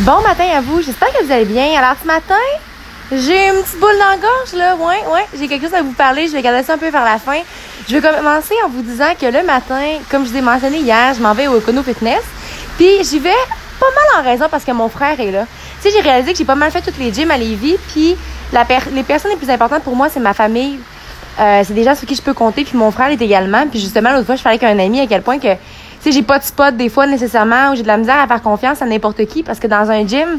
Bon matin à vous, j'espère que vous allez bien. Alors ce matin, j'ai une petite boule dans la gorge là, ouais, ouais, j'ai quelque chose à vous parler, je vais garder ça un peu vers la fin. Je vais commencer en vous disant que le matin, comme je vous ai mentionné hier, je m'en vais au Econo Fitness, puis j'y vais pas mal en raison parce que mon frère est là. Tu sais, j'ai réalisé que j'ai pas mal fait toutes les gyms à Lévis, puis les personnes les plus importantes pour moi, c'est ma famille. Euh, c'est des gens sur qui je peux compter, puis mon frère est également. Puis justement, l'autre fois, je parlais avec un ami à quel point que sais, j'ai pas de spot des fois nécessairement où j'ai de la misère à faire confiance à n'importe qui parce que dans un gym,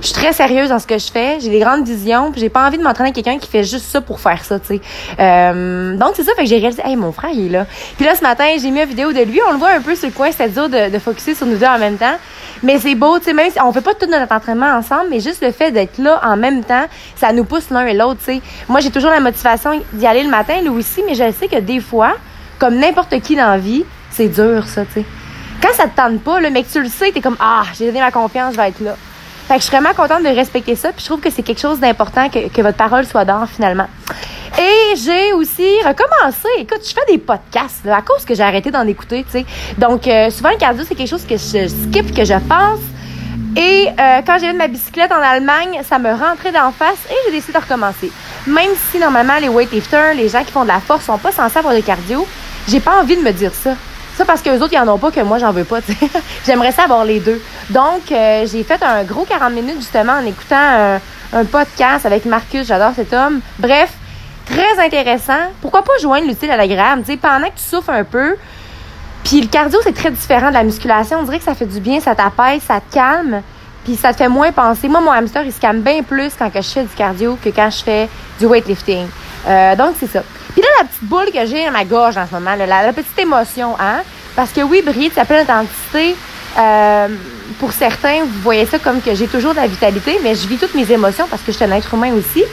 je suis très sérieuse dans ce que je fais, j'ai des grandes visions, puis j'ai pas envie de m'entraîner avec quelqu'un qui fait juste ça pour faire ça, tu sais. Euh, donc c'est ça, fait que j'ai réalisé, hey, mon frère il est là. Puis là ce matin, j'ai mis une vidéo de lui, on le voit un peu sur le coin, c'est dur de, de focuser sur nous deux en même temps. Mais c'est beau, tu sais, même si on fait pas tout notre entraînement ensemble, mais juste le fait d'être là en même temps, ça nous pousse l'un et l'autre, tu sais. Moi, j'ai toujours la motivation d'y aller le matin, lui aussi, mais je sais que des fois, comme n'importe qui dans la vie, c'est dur, ça, tu sais. Quand ça te tente pas, le mec, tu le sais, t'es comme, ah, j'ai donné ma confiance, je vais être là. Fait que je suis vraiment contente de respecter ça, puis je trouve que c'est quelque chose d'important que, que votre parole soit d'or, finalement. Et j'ai aussi recommencé. Écoute, je fais des podcasts à cause que j'ai arrêté d'en écouter, tu sais. Donc, euh, souvent, le cardio, c'est quelque chose que je skip, que je pense. Et euh, quand j'ai eu ma bicyclette en Allemagne, ça me rentrait d'en face et j'ai décidé de recommencer. Même si, normalement, les weightlifters, les gens qui font de la force, sont pas censés avoir de cardio, j'ai pas envie de me dire ça. Ça parce que les autres, ils en ont pas, que moi, j'en veux pas. J'aimerais ça avoir les deux. Donc, euh, j'ai fait un gros 40 minutes, justement, en écoutant un, un podcast avec Marcus. J'adore cet homme. Bref, très intéressant. Pourquoi pas joindre l'utile à l'agréable? Tu sais, pendant que tu souffres un peu, puis le cardio, c'est très différent de la musculation. On dirait que ça fait du bien, ça t'apaise, ça te calme, puis ça te fait moins penser. Moi, mon hamster, il se calme bien plus quand que je fais du cardio que quand je fais du weightlifting. Euh, donc, c'est ça. Puis là, la petite boule que j'ai dans ma gorge en ce moment, la, petite émotion, hein? Parce que oui, briller ça s'appelle l'intensité. Euh, pour certains, vous voyez ça comme que j'ai toujours de la vitalité, mais je vis toutes mes émotions parce que je suis un être humain aussi.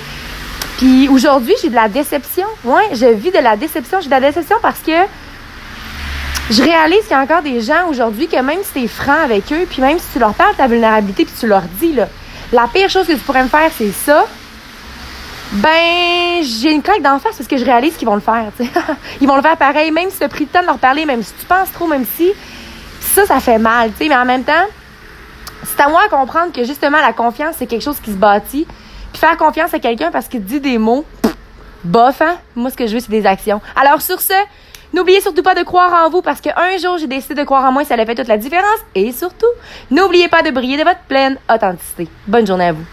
Puis aujourd'hui, j'ai de la déception. Ouais, je vis de la déception. J'ai de la déception parce que je réalise qu'il y a encore des gens aujourd'hui que même si tu es franc avec eux, puis même si tu leur parles de ta vulnérabilité, puis tu leur dis, là, la pire chose que tu pourrais me faire, c'est ça, ben, j'ai une claque d'en face parce que je réalise qu'ils vont le faire. Ils vont le faire pareil, même si tu as pris le temps de leur parler, même si tu penses trop, même si. Ça, ça fait mal, tu sais. Mais en même temps, c'est à moi de comprendre que justement, la confiance, c'est quelque chose qui se bâtit. Puis faire confiance à quelqu'un parce qu'il dit des mots, bof, hein? Moi, ce que je veux, c'est des actions. Alors, sur ce, n'oubliez surtout pas de croire en vous parce qu'un jour, j'ai décidé de croire en moi, ça a fait toute la différence. Et surtout, n'oubliez pas de briller de votre pleine authenticité. Bonne journée à vous.